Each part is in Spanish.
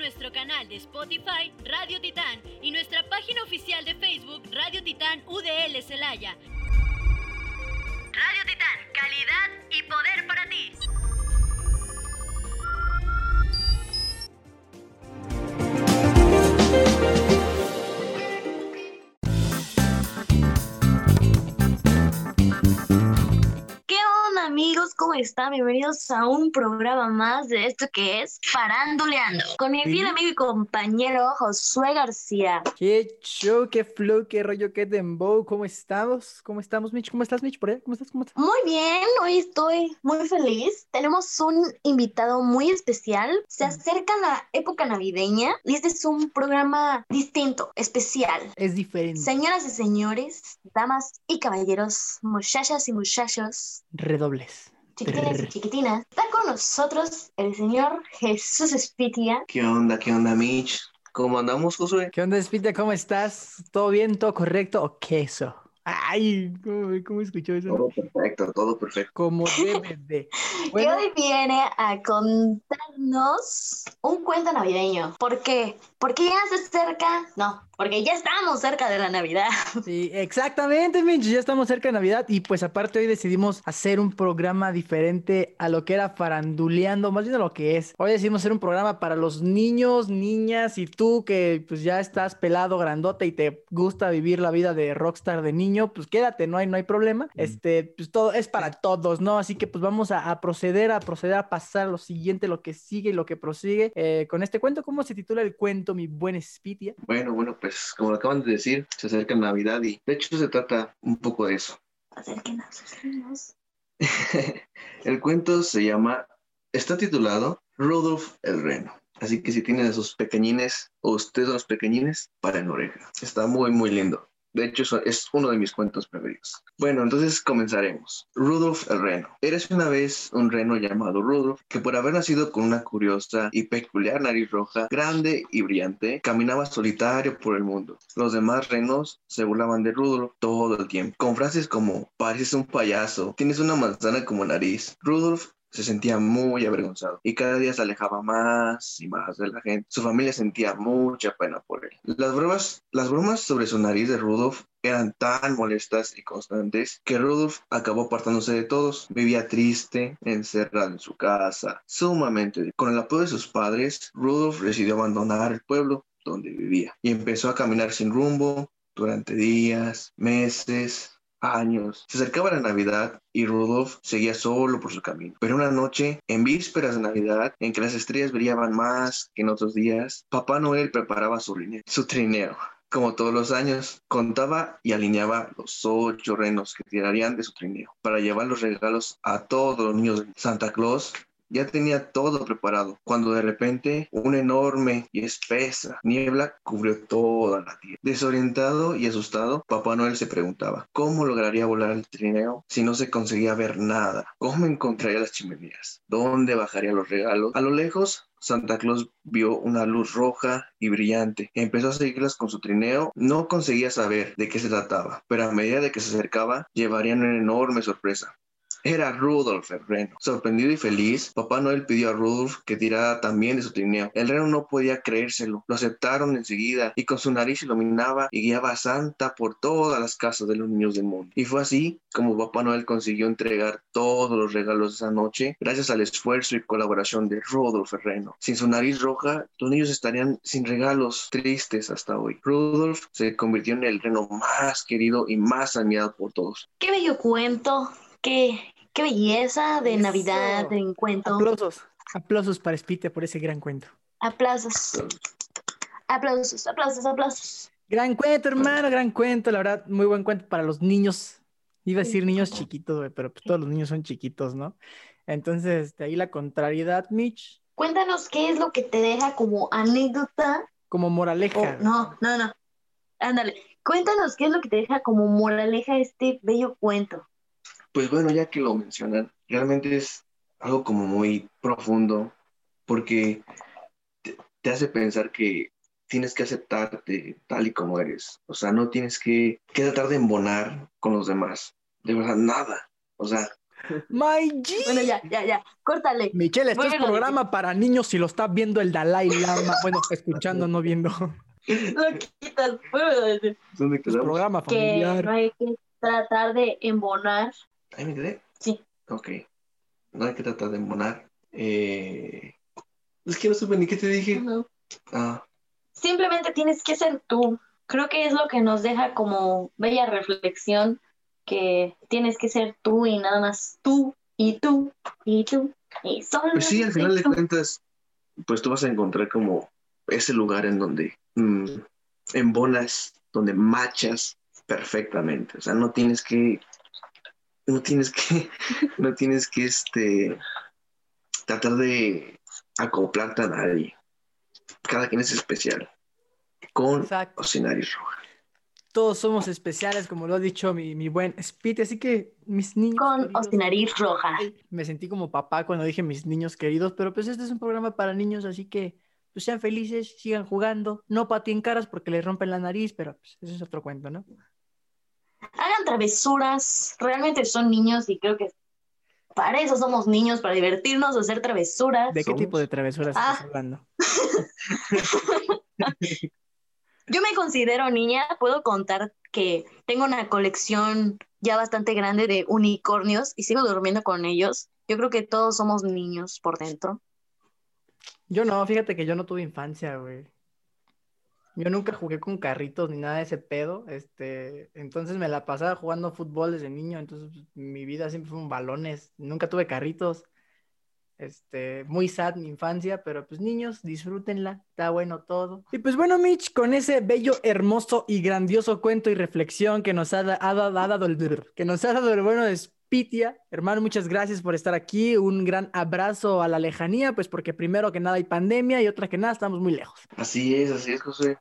Nuestro canal de Spotify Radio Titán y nuestra página oficial de Facebook Radio Titán UDL Celaya. Radio Titán, calidad y poder para ti. Amigos? ¿Cómo están? Bienvenidos a un programa más de esto que es Faranduleando. Con mi fiel amigo y compañero Josué García. Qué show, qué flow, qué rollo, qué dembow. ¿Cómo estamos? ¿Cómo estamos, Mitch? ¿Cómo estás, Mitch? ¿Por ahí? ¿Cómo estás? ¿Cómo estás? Muy bien, hoy estoy muy feliz. Tenemos un invitado muy especial. Se acerca la época navideña y este es un programa distinto, especial. Es diferente. Señoras y señores, damas y caballeros, muchachas y muchachos. Redobles. Chiquitinas y chiquitinas. Está con nosotros el señor Jesús Espitia. ¿Qué onda? ¿Qué onda, Mitch? ¿Cómo andamos, Josué? ¿Qué onda, Espitia? ¿Cómo estás? ¿Todo bien? ¿Todo correcto? ¿O queso? Ay, ¿cómo, cómo escuchó eso? Todo perfecto, todo perfecto. Como debe de. Y hoy viene a contarnos un cuento navideño. ¿Por qué? Porque ya se acerca. No, porque ya estamos cerca de la Navidad. Sí, exactamente, Mitch, ya estamos cerca de Navidad y pues aparte hoy decidimos hacer un programa diferente a lo que era faranduleando, más bien a lo que es. Hoy decidimos hacer un programa para los niños, niñas y tú que pues ya estás pelado, grandote y te gusta vivir la vida de rockstar de niño, pues quédate, no hay, no hay problema. Este, pues todo es para todos, ¿no? Así que pues vamos a, proceder, a proceder a pasar lo siguiente, lo que sigue y lo que prosigue eh, con este cuento. ¿Cómo se titula el cuento, mi buen Spitia? Bueno, bueno, pues pues, como lo acaban de decir, se acerca Navidad y de hecho se trata un poco de eso. Acérquenos, el cuento se llama, está titulado Rudolf el Reno. Así que si tienen a sus pequeñines o ustedes son los pequeñines, para en oreja. Está muy, muy lindo. De hecho, es uno de mis cuentos preferidos. Bueno, entonces comenzaremos. Rudolf el reno. Eres una vez un reno llamado Rudolf que por haber nacido con una curiosa y peculiar nariz roja, grande y brillante, caminaba solitario por el mundo. Los demás renos se burlaban de Rudolf todo el tiempo, con frases como pareces un payaso, tienes una manzana como nariz. Rudolf se sentía muy avergonzado y cada día se alejaba más y más de la gente. Su familia sentía mucha pena por él. Las bromas, las bromas sobre su nariz de Rudolf eran tan molestas y constantes que Rudolf acabó apartándose de todos. Vivía triste, encerrado en su casa, sumamente. Con el apoyo de sus padres, Rudolf decidió abandonar el pueblo donde vivía y empezó a caminar sin rumbo durante días, meses, Se acercaba la Navidad y Rudolf seguía solo por su camino. Pero una noche, en vísperas de Navidad, en que las estrellas brillaban más que en otros días, Papá Noel preparaba su, su trineo. Como todos los años, contaba y alineaba los ocho renos que tirarían de su trineo para llevar los regalos a todos los niños. Santa Claus ya tenía todo preparado, cuando de repente una enorme y espesa niebla cubrió toda la tierra. Desorientado y asustado, Papá Noel se preguntaba, ¿cómo lograría volar el trineo si no se conseguía ver nada? ¿Cómo encontraría las chimeneas? ¿Dónde bajaría los regalos? A lo lejos, Santa Claus vio una luz roja y brillante. Empezó a seguirlas con su trineo. No conseguía saber de qué se trataba, pero a medida de que se acercaba, llevarían una enorme sorpresa. Era Rudolf el reno. Sorprendido y feliz, Papá Noel pidió a Rudolf que tirara también de su trineo. El reno no podía creérselo. Lo aceptaron enseguida y con su nariz iluminaba y guiaba a Santa por todas las casas de los niños del mundo. Y fue así como Papá Noel consiguió entregar todos los regalos esa noche gracias al esfuerzo y colaboración de Rudolf el reno. Sin su nariz roja, los niños estarían sin regalos tristes hasta hoy. Rudolf se convirtió en el reno más querido y más admirado por todos. ¡Qué bello cuento! Qué, qué belleza de Navidad, de encuentro. Aplausos, aplausos para Spite por ese gran cuento. Aplausos. Aplausos, aplausos, aplausos. Gran cuento, hermano, gran cuento, la verdad, muy buen cuento para los niños. Iba a decir niños chiquitos, pero pues todos los niños son chiquitos, ¿no? Entonces, de ahí la contrariedad, Mitch. Cuéntanos qué es lo que te deja como anécdota. Como moraleja. no, no, no. Ándale, cuéntanos qué es lo que te deja como moraleja este bello cuento. Pues bueno, ya que lo mencionan, realmente es algo como muy profundo, porque te, te hace pensar que tienes que aceptarte tal y como eres. O sea, no tienes que, que tratar de embonar con los demás. De verdad, nada. O sea, My G. Bueno, ya, ya, ya, córtale. Michelle, este es programa para niños si lo está viendo el Dalai Lama. Bueno, escuchando, no viendo. Lo quitas, decir. ¿dónde Es quedamos? programa Que familiar. no hay que tratar de embonar. ¿Ahí me quedé? Sí. Ok. No hay que tratar de embonar. Eh... Es que no supe ni qué te dije. No. Ah, Simplemente tienes que ser tú. Creo que es lo que nos deja como bella reflexión, que tienes que ser tú y nada más tú y tú y tú y solo pues sí, al final de cuentas, pues tú vas a encontrar como ese lugar en donde mm, embonas, donde machas perfectamente. O sea, no tienes que, no tienes que, no tienes que este tratar de acoplarte a nadie. Cada quien es especial. Con Exacto. o sin nariz roja. Todos somos especiales, como lo ha dicho mi, mi buen Spiti. Así que mis niños. Con o queridos, sin nariz roja. Me sentí como papá cuando dije mis niños queridos, pero pues este es un programa para niños, así que pues sean felices, sigan jugando, no patien caras porque les rompen la nariz, pero pues ese es otro cuento, ¿no? Hagan travesuras. Realmente son niños y creo que para eso somos niños, para divertirnos, hacer travesuras. ¿De qué Somos- tipo de travesuras Ah. estás hablando? Yo me considero niña, puedo contar que tengo una colección ya bastante grande de unicornios y sigo durmiendo con ellos. Yo creo que todos somos niños por dentro. Yo no, fíjate que yo no tuve infancia, güey. Yo nunca jugué con carritos ni nada de ese pedo, este, entonces me la pasaba jugando fútbol desde niño, entonces pues, mi vida siempre fueron balones, nunca tuve carritos, este, muy sad mi infancia, pero pues niños, disfrútenla, está bueno todo. Y pues bueno, Mitch, con ese bello, hermoso y grandioso cuento y reflexión que nos ha, da- ha da- ha dado el, que nos ha dado el bueno de Spitia, hermano, muchas gracias por estar aquí, un gran abrazo a la lejanía, pues porque primero que nada hay pandemia y otra que nada estamos muy lejos. Así es, así es, José.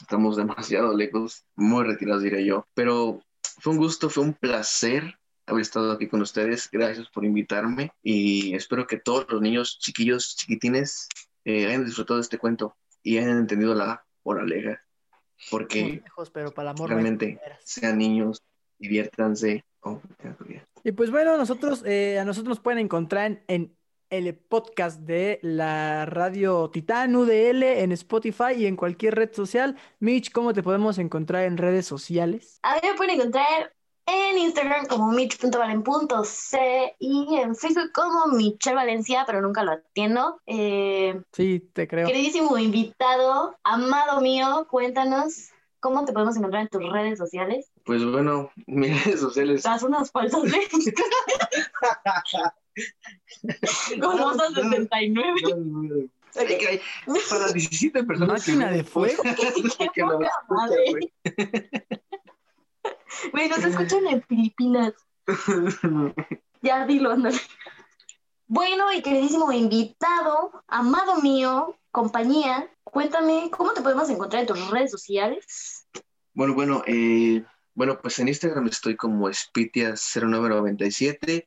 Estamos demasiado lejos, muy retirados, diré yo. Pero fue un gusto, fue un placer haber estado aquí con ustedes. Gracias por invitarme y espero que todos los niños chiquillos, chiquitines, eh, hayan disfrutado de este cuento y hayan entendido la moraleja. Estamos Porque lejos, pero para el amor realmente sean niños, diviértanse. Oh. Y pues bueno, nosotros, eh, a nosotros nos pueden encontrar en, en el podcast de la radio Titán UDL en Spotify y en cualquier red social. Mitch, ¿cómo te podemos encontrar en redes sociales? A mí me pueden encontrar en Instagram como mich.valen.c y en Facebook como Michelle Valencia, pero nunca lo atiendo. Eh, Sí, te creo. queridísimo invitado, amado mío, cuéntanos cómo te podemos encontrar en tus redes sociales. Pues bueno, mis redes sociales. Das unas falsas de... como esas 79. Ay, ay, Para 17 personas. Máquina de fuego. poca madre. güey. Nos escuchan en Filipinas. Ya dilo, ándale. Bueno, y queridísimo invitado, amado mío, compañía, cuéntame, ¿cómo te podemos encontrar en tus redes sociales? Bueno, bueno, eh, bueno, pues en Instagram estoy como Spitia0997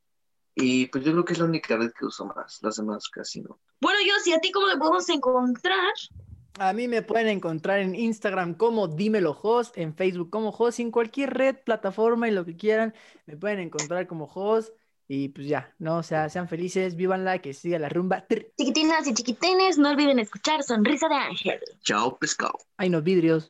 y pues yo creo que es la única red que uso más, las demás casi no. Bueno, yo, ¿y a ti cómo te podemos encontrar? A mí me pueden encontrar en Instagram como Dímelo Host, en Facebook como Host, en cualquier red, plataforma y lo que quieran, me pueden encontrar como Host. Y pues ya, no, o sea, sean felices, vívanla, que siga la rumba. Chiquitinas y chiquitines, no olviden escuchar Sonrisa de Ángel. Chao, pescado. Hay no vidrios.